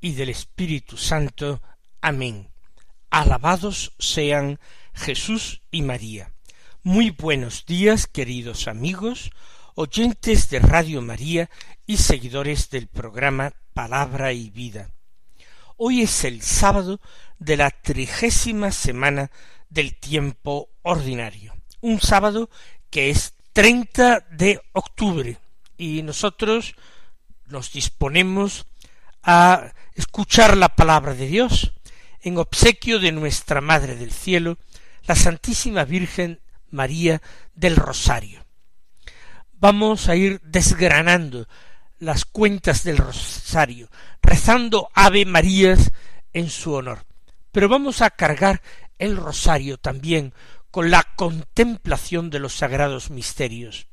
y del Espíritu Santo. Amén. Alabados sean Jesús y María. Muy buenos días, queridos amigos, oyentes de Radio María y seguidores del programa Palabra y Vida. Hoy es el sábado de la trigésima semana del tiempo ordinario, un sábado que es 30 de octubre y nosotros nos disponemos a escuchar la palabra de Dios en obsequio de nuestra Madre del Cielo, la Santísima Virgen María del Rosario. Vamos a ir desgranando las cuentas del Rosario, rezando Ave Marías en su honor. Pero vamos a cargar el Rosario también con la contemplación de los sagrados misterios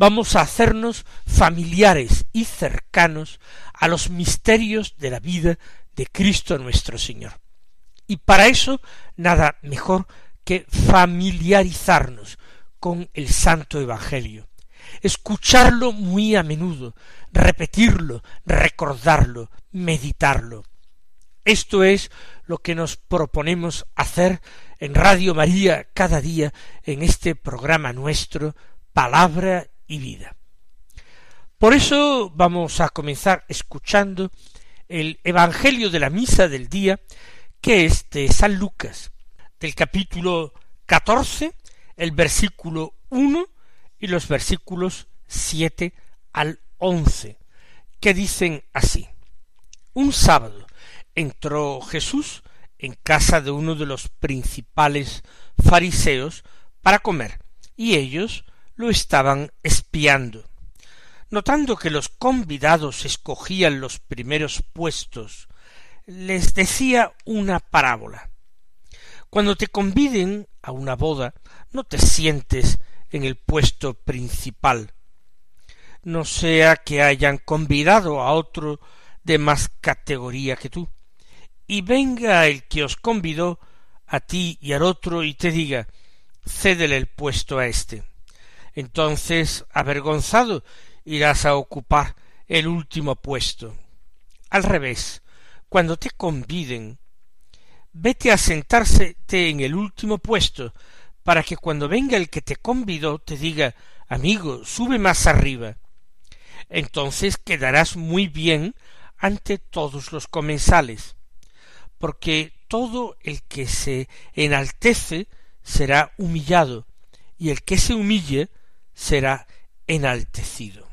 vamos a hacernos familiares y cercanos a los misterios de la vida de Cristo nuestro Señor. Y para eso nada mejor que familiarizarnos con el Santo Evangelio, escucharlo muy a menudo, repetirlo, recordarlo, meditarlo. Esto es lo que nos proponemos hacer en Radio María cada día en este programa nuestro, Palabra y vida. Por eso vamos a comenzar escuchando el Evangelio de la Misa del día, que es de San Lucas, del capítulo catorce, el versículo uno y los versículos siete al once, que dicen así. Un sábado entró Jesús en casa de uno de los principales fariseos para comer, y ellos lo estaban espiando. Notando que los convidados escogían los primeros puestos, les decía una parábola. Cuando te conviden a una boda, no te sientes en el puesto principal, no sea que hayan convidado a otro de más categoría que tú, y venga el que os convidó a ti y al otro y te diga cédele el puesto a éste entonces avergonzado irás a ocupar el último puesto. Al revés, cuando te conviden, vete a sentársete en el último puesto, para que cuando venga el que te convidó te diga amigo, sube más arriba. Entonces quedarás muy bien ante todos los comensales, porque todo el que se enaltece será humillado, y el que se humille será enaltecido.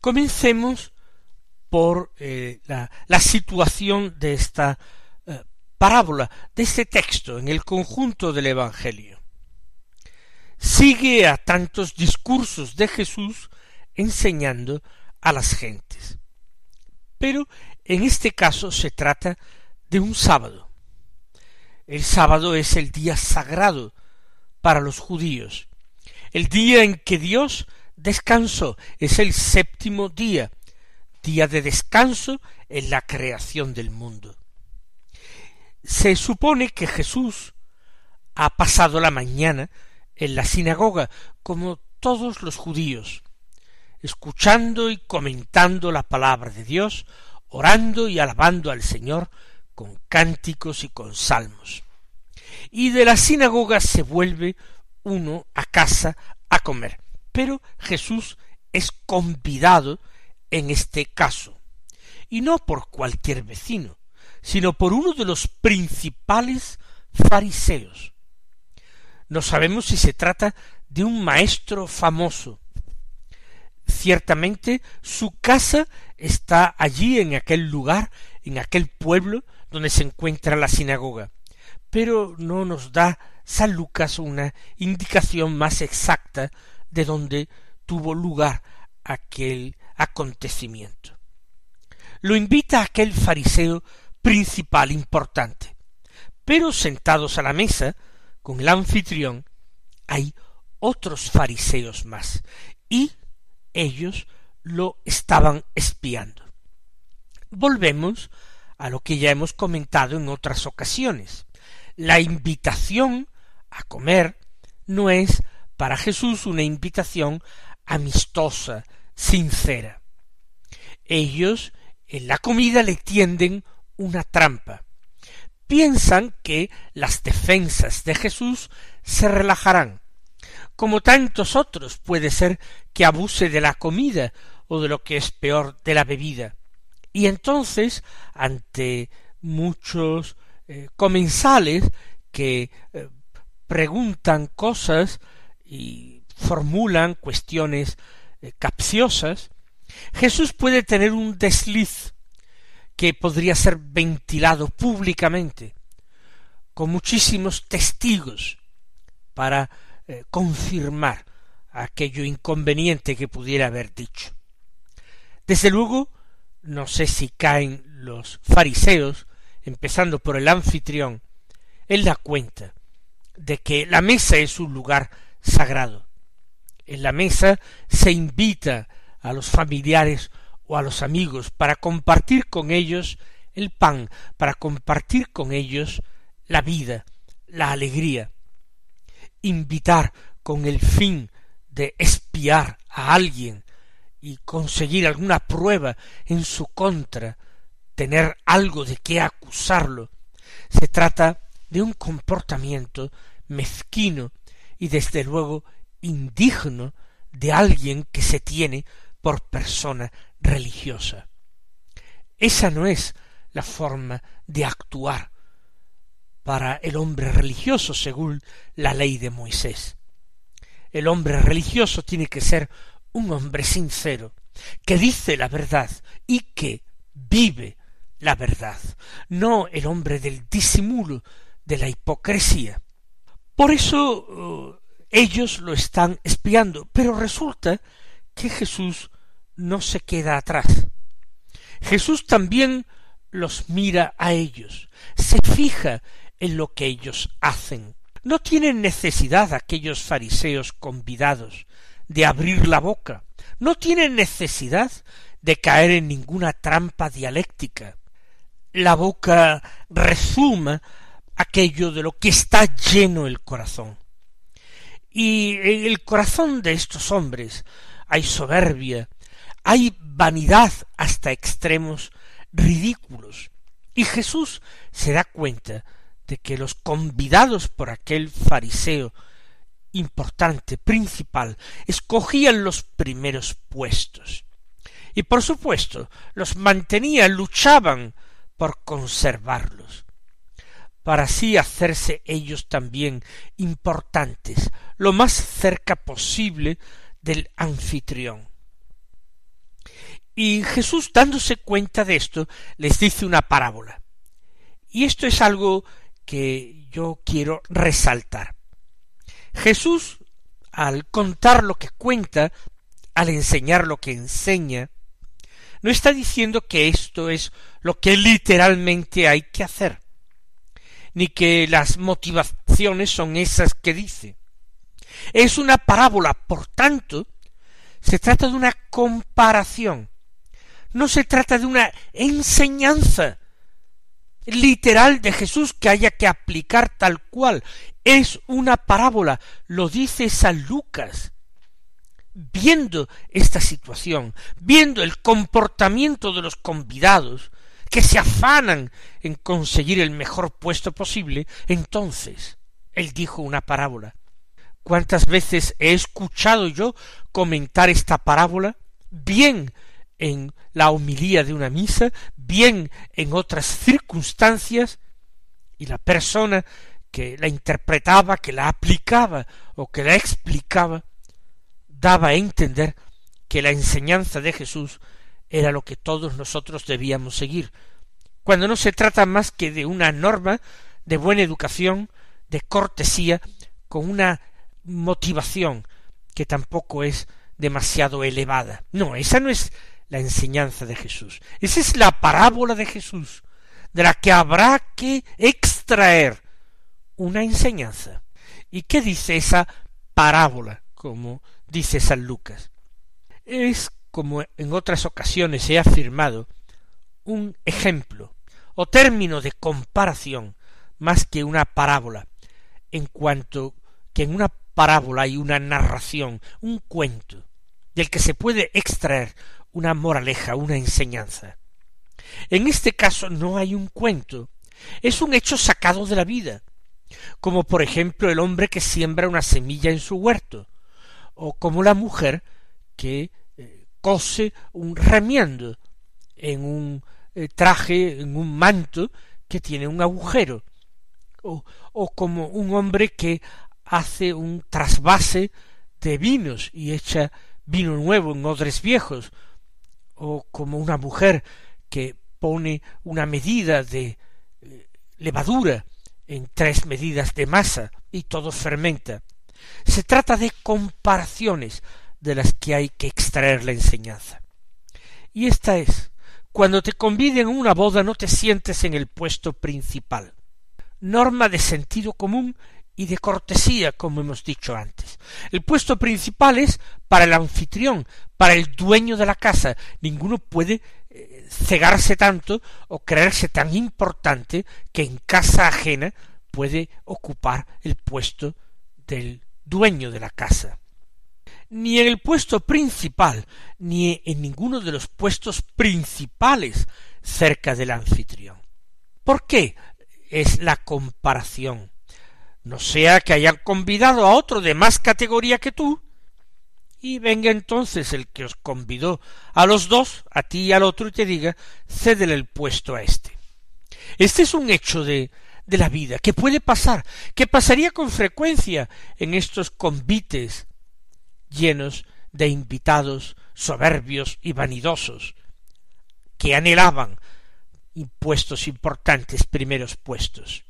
Comencemos por eh, la, situación de esta eh, parábola, de este texto en el conjunto del Evangelio. Sigue a tantos discursos de Jesús enseñando a las gentes. Pero en este caso se trata de un sábado. El sábado es el día sagrado para los judíos, el día en que Dios descansó es el séptimo día, día de descanso en la creación del mundo. Se supone que Jesús ha pasado la mañana en la sinagoga, como todos los judíos, escuchando y comentando la palabra de Dios, orando y alabando al Señor con cánticos y con salmos. Y de la sinagoga se vuelve uno a casa a comer. Pero Jesús es convidado en este caso, y no por cualquier vecino, sino por uno de los principales fariseos. No sabemos si se trata de un maestro famoso. Ciertamente su casa está allí en aquel lugar, en aquel pueblo donde se encuentra la sinagoga, pero no nos da San Lucas una indicación más exacta de dónde tuvo lugar aquel acontecimiento. lo invita aquel fariseo principal importante. Pero sentados a la mesa, con el anfitrión, hay otros fariseos más, y ellos lo estaban espiando. Volvemos a lo que ya hemos comentado en otras ocasiones. La invitación a comer no es para Jesús una invitación amistosa, sincera. Ellos en la comida le tienden una trampa. Piensan que las defensas de Jesús se relajarán. Como tantos otros puede ser que abuse de la comida o de lo que es peor de la bebida. Y entonces, ante muchos eh, comensales que eh, preguntan cosas y formulan cuestiones eh, capciosas, Jesús puede tener un desliz que podría ser ventilado públicamente, con muchísimos testigos, para eh, confirmar aquello inconveniente que pudiera haber dicho. Desde luego, no sé si caen los fariseos, empezando por el anfitrión, en la cuenta de que la mesa es un lugar sagrado. En la mesa se invita a los familiares o a los amigos para compartir con ellos el pan, para compartir con ellos la vida, la alegría. Invitar con el fin de espiar a alguien y conseguir alguna prueba en su contra, tener algo de qué acusarlo. Se trata de un comportamiento mezquino y desde luego indigno de alguien que se tiene por persona religiosa. Esa no es la forma de actuar para el hombre religioso según la ley de Moisés. El hombre religioso tiene que ser un hombre sincero, que dice la verdad y que vive la verdad, no el hombre del disimulo, de la hipocresía. Por eso uh, ellos lo están espiando, pero resulta que Jesús no se queda atrás. Jesús también los mira a ellos, se fija en lo que ellos hacen. No tienen necesidad aquellos fariseos convidados de abrir la boca, no tienen necesidad de caer en ninguna trampa dialéctica. La boca resuma aquello de lo que está lleno el corazón. Y en el corazón de estos hombres hay soberbia, hay vanidad hasta extremos ridículos. Y Jesús se da cuenta de que los convidados por aquel fariseo importante, principal, escogían los primeros puestos. Y por supuesto, los mantenía, luchaban por conservarlos para así hacerse ellos también importantes, lo más cerca posible del anfitrión. Y Jesús, dándose cuenta de esto, les dice una parábola. Y esto es algo que yo quiero resaltar. Jesús, al contar lo que cuenta, al enseñar lo que enseña, no está diciendo que esto es lo que literalmente hay que hacer ni que las motivaciones son esas que dice. Es una parábola, por tanto, se trata de una comparación. No se trata de una enseñanza literal de Jesús que haya que aplicar tal cual. Es una parábola, lo dice San Lucas. Viendo esta situación, viendo el comportamiento de los convidados, que se afanan en conseguir el mejor puesto posible, entonces él dijo una parábola. ¿Cuántas veces he escuchado yo comentar esta parábola? Bien en la homilía de una misa, bien en otras circunstancias, y la persona que la interpretaba, que la aplicaba o que la explicaba, daba a entender que la enseñanza de Jesús era lo que todos nosotros debíamos seguir, cuando no se trata más que de una norma de buena educación, de cortesía, con una motivación que tampoco es demasiado elevada. No, esa no es la enseñanza de Jesús. Esa es la parábola de Jesús, de la que habrá que extraer una enseñanza. ¿Y qué dice esa parábola, como dice San Lucas? Es, como en otras ocasiones he afirmado, un ejemplo o término de comparación más que una parábola, en cuanto que en una parábola hay una narración, un cuento, del que se puede extraer una moraleja, una enseñanza. En este caso no hay un cuento, es un hecho sacado de la vida, como por ejemplo el hombre que siembra una semilla en su huerto, o como la mujer que cose un remiendo en un eh, traje, en un manto que tiene un agujero, o, o como un hombre que hace un trasvase de vinos y echa vino nuevo en odres viejos, o como una mujer que pone una medida de eh, levadura en tres medidas de masa y todo fermenta. Se trata de comparaciones de las que hay que extraer la enseñanza. Y esta es, cuando te conviden a una boda no te sientes en el puesto principal. Norma de sentido común y de cortesía, como hemos dicho antes. El puesto principal es para el anfitrión, para el dueño de la casa. Ninguno puede eh, cegarse tanto o creerse tan importante que en casa ajena puede ocupar el puesto del dueño de la casa. Ni en el puesto principal, ni en ninguno de los puestos principales cerca del anfitrión. ¿Por qué es la comparación? no sea que hayan convidado a otro de más categoría que tú, y venga entonces el que os convidó a los dos, a ti y al otro, y te diga, cédele el puesto a éste. Este es un hecho de, de la vida, que puede pasar, que pasaría con frecuencia en estos convites llenos de invitados soberbios y vanidosos, que anhelaban puestos importantes, primeros puestos.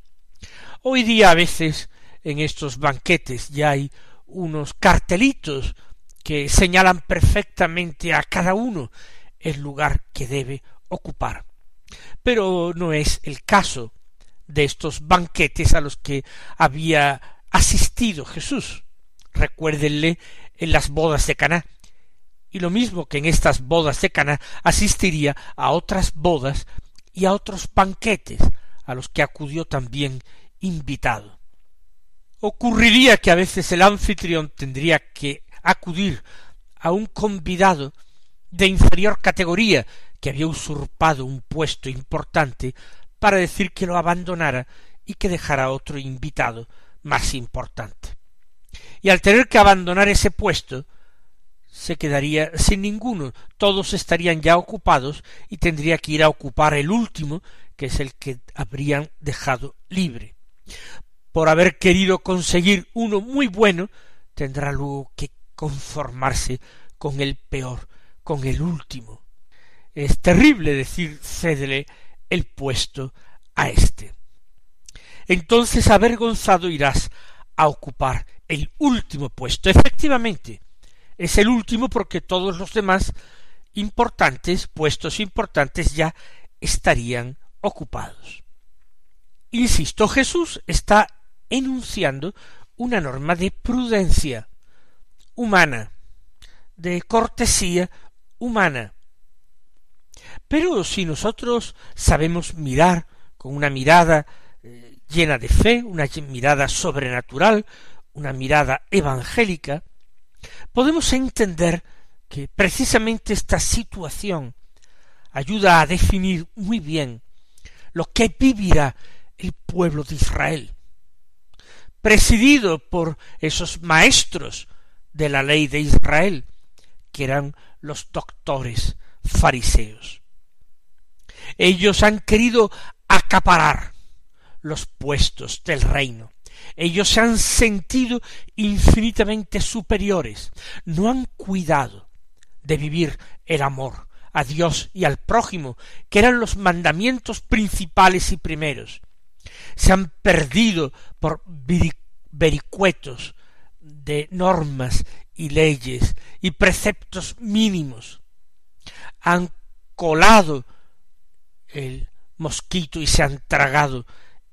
Hoy día a veces en estos banquetes ya hay unos cartelitos que señalan perfectamente a cada uno el lugar que debe ocupar. Pero no es el caso de estos banquetes a los que había asistido Jesús. Recuérdenle en las bodas de Caná. Y lo mismo que en estas bodas de Caná asistiría a otras bodas y a otros banquetes a los que acudió también invitado. Ocurriría que a veces el anfitrión tendría que acudir a un convidado de inferior categoría que había usurpado un puesto importante para decir que lo abandonara y que dejara otro invitado más importante. Y al tener que abandonar ese puesto, se quedaría sin ninguno, todos estarían ya ocupados y tendría que ir a ocupar el último, que es el que habrían dejado libre por haber querido conseguir uno muy bueno, tendrá luego que conformarse con el peor, con el último. Es terrible decir cédele el puesto a éste. Entonces avergonzado irás a ocupar el último puesto. Efectivamente, es el último porque todos los demás importantes, puestos importantes ya estarían ocupados. Insisto, Jesús está enunciando una norma de prudencia humana, de cortesía humana. Pero si nosotros sabemos mirar con una mirada llena de fe, una mirada sobrenatural, una mirada evangélica, podemos entender que precisamente esta situación ayuda a definir muy bien lo que vivirá el pueblo de Israel, presidido por esos maestros de la ley de Israel, que eran los doctores fariseos. Ellos han querido acaparar los puestos del reino. Ellos se han sentido infinitamente superiores. No han cuidado de vivir el amor a Dios y al prójimo, que eran los mandamientos principales y primeros, se han perdido por vericuetos de normas y leyes y preceptos mínimos. han colado el mosquito y se han tragado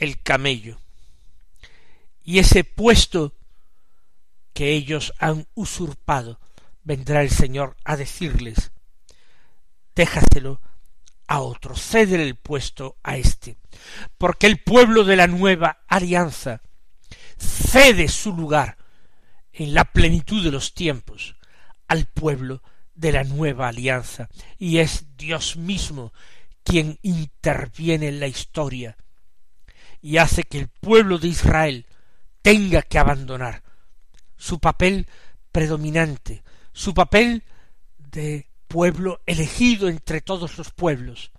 el camello. Y ese puesto que ellos han usurpado, vendrá el Señor a decirles, déjaselo a otro, cédele el puesto a éste, porque el pueblo de la nueva alianza cede su lugar en la plenitud de los tiempos al pueblo de la nueva alianza, y es Dios mismo quien interviene en la historia y hace que el pueblo de Israel tenga que abandonar su papel predominante, su papel de pueblo elegido entre todos los pueblos,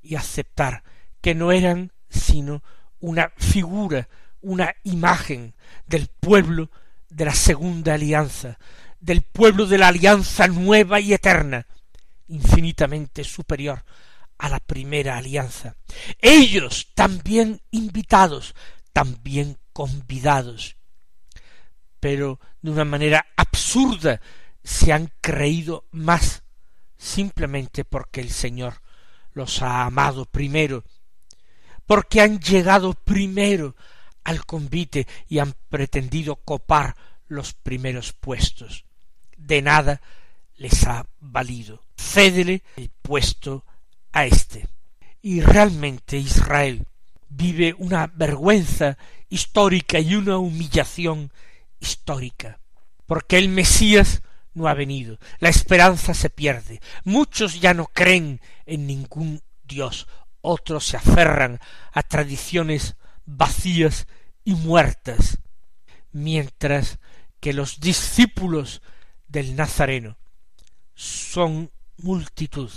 y aceptar que no eran sino una figura, una imagen del pueblo de la segunda alianza, del pueblo de la alianza nueva y eterna, infinitamente superior a la primera alianza. Ellos también invitados, también convidados, pero de una manera absurda se han creído más simplemente porque el Señor los ha amado primero, porque han llegado primero al convite y han pretendido copar los primeros puestos. De nada les ha valido. Cédele el puesto a éste. Y realmente Israel vive una vergüenza histórica y una humillación histórica, porque el Mesías no ha venido, la esperanza se pierde, muchos ya no creen en ningún Dios, otros se aferran a tradiciones vacías y muertas, mientras que los discípulos del Nazareno son multitud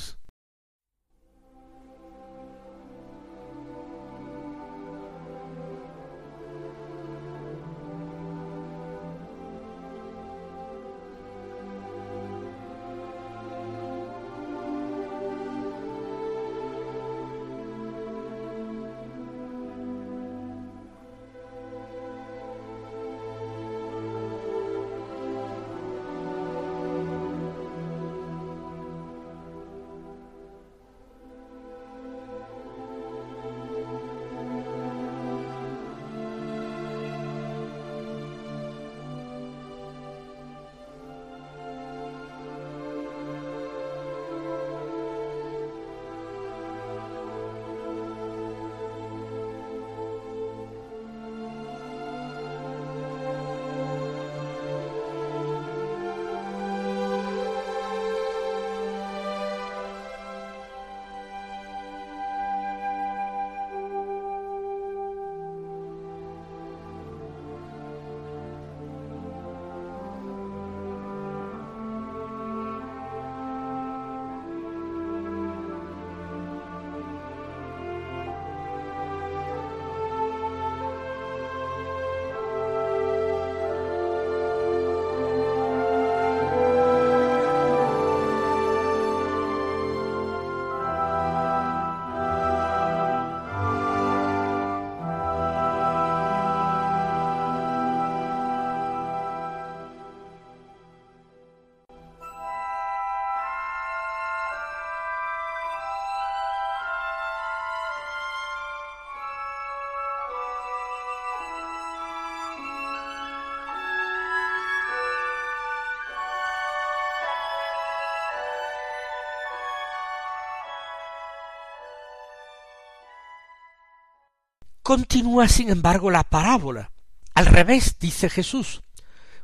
Continúa, sin embargo, la parábola. Al revés, dice Jesús,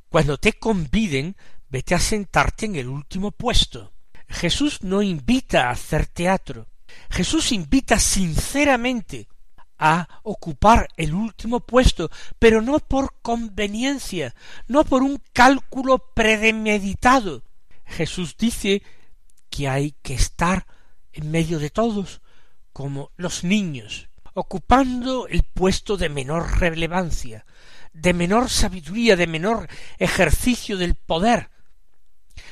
cuando te conviden, vete a sentarte en el último puesto. Jesús no invita a hacer teatro. Jesús invita sinceramente a ocupar el último puesto, pero no por conveniencia, no por un cálculo premeditado. Jesús dice que hay que estar en medio de todos, como los niños, ocupando el puesto de menor relevancia, de menor sabiduría, de menor ejercicio del poder.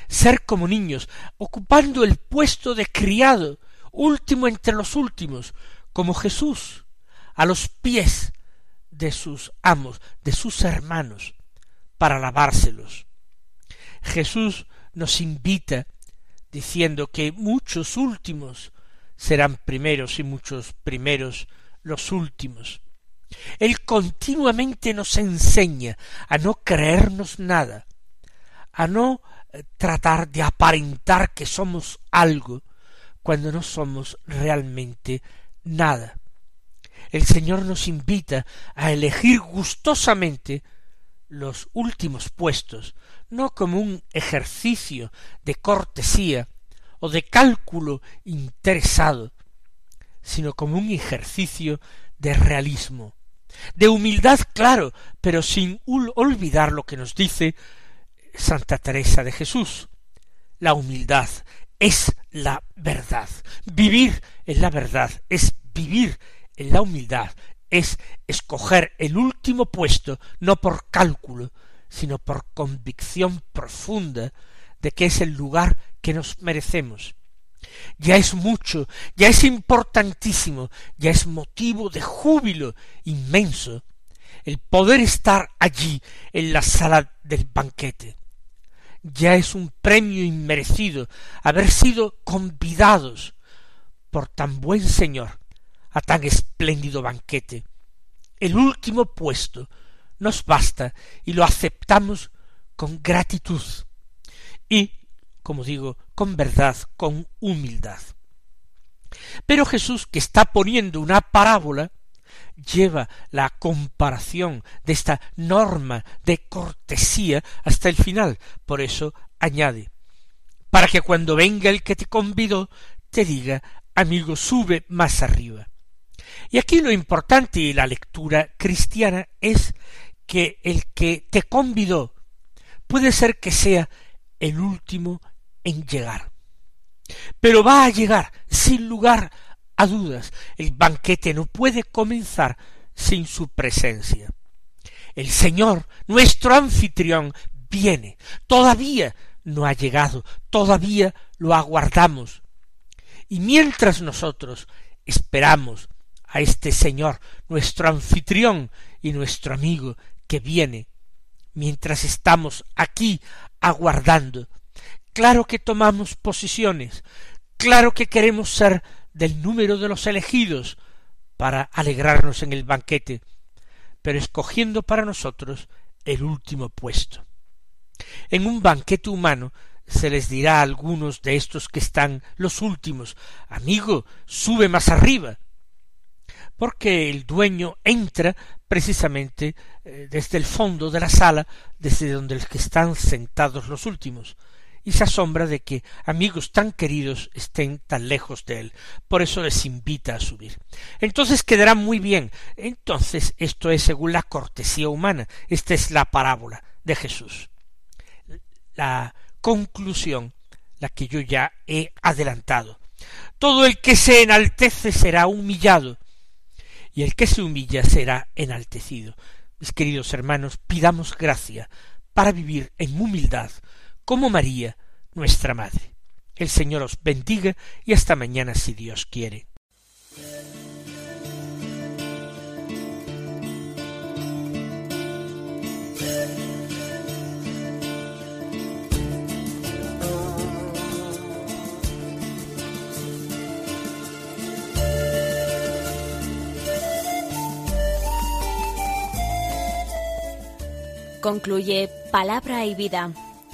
Ser como niños, ocupando el puesto de criado, último entre los últimos, como Jesús, a los pies de sus amos, de sus hermanos, para lavárselos. Jesús nos invita diciendo que muchos últimos serán primeros y muchos primeros los últimos. Él continuamente nos enseña a no creernos nada, a no eh, tratar de aparentar que somos algo cuando no somos realmente nada. El Señor nos invita a elegir gustosamente los últimos puestos, no como un ejercicio de cortesía o de cálculo interesado, sino como un ejercicio de realismo, de humildad, claro, pero sin olvidar lo que nos dice Santa Teresa de Jesús. La humildad es la verdad. Vivir en la verdad es vivir en la humildad, es escoger el último puesto no por cálculo, sino por convicción profunda de que es el lugar que nos merecemos. Ya es mucho, ya es importantísimo, ya es motivo de júbilo inmenso el poder estar allí en la sala del banquete. Ya es un premio inmerecido haber sido convidados por tan buen Señor a tan espléndido banquete. El último puesto nos basta y lo aceptamos con gratitud y, como digo, con verdad, con humildad. Pero Jesús, que está poniendo una parábola, lleva la comparación de esta norma de cortesía hasta el final. Por eso añade, para que cuando venga el que te convidó, te diga, amigo, sube más arriba. Y aquí lo importante y la lectura cristiana es que el que te convidó puede ser que sea el último en llegar. Pero va a llegar sin lugar a dudas. El banquete no puede comenzar sin su presencia. El Señor, nuestro anfitrión, viene. Todavía no ha llegado, todavía lo aguardamos. Y mientras nosotros esperamos a este Señor, nuestro anfitrión y nuestro amigo que viene, mientras estamos aquí aguardando, claro que tomamos posiciones, claro que queremos ser del número de los elegidos para alegrarnos en el banquete, pero escogiendo para nosotros el último puesto. En un banquete humano se les dirá a algunos de estos que están los últimos, amigo, sube más arriba, porque el dueño entra precisamente eh, desde el fondo de la sala, desde donde los que están sentados los últimos, y se asombra de que amigos tan queridos estén tan lejos de él. Por eso les invita a subir. Entonces quedará muy bien. Entonces esto es según la cortesía humana. Esta es la parábola de Jesús. La conclusión, la que yo ya he adelantado. Todo el que se enaltece será humillado, y el que se humilla será enaltecido. Mis queridos hermanos, pidamos gracia para vivir en humildad, como María, nuestra Madre. El Señor os bendiga y hasta mañana si Dios quiere. Concluye Palabra y Vida,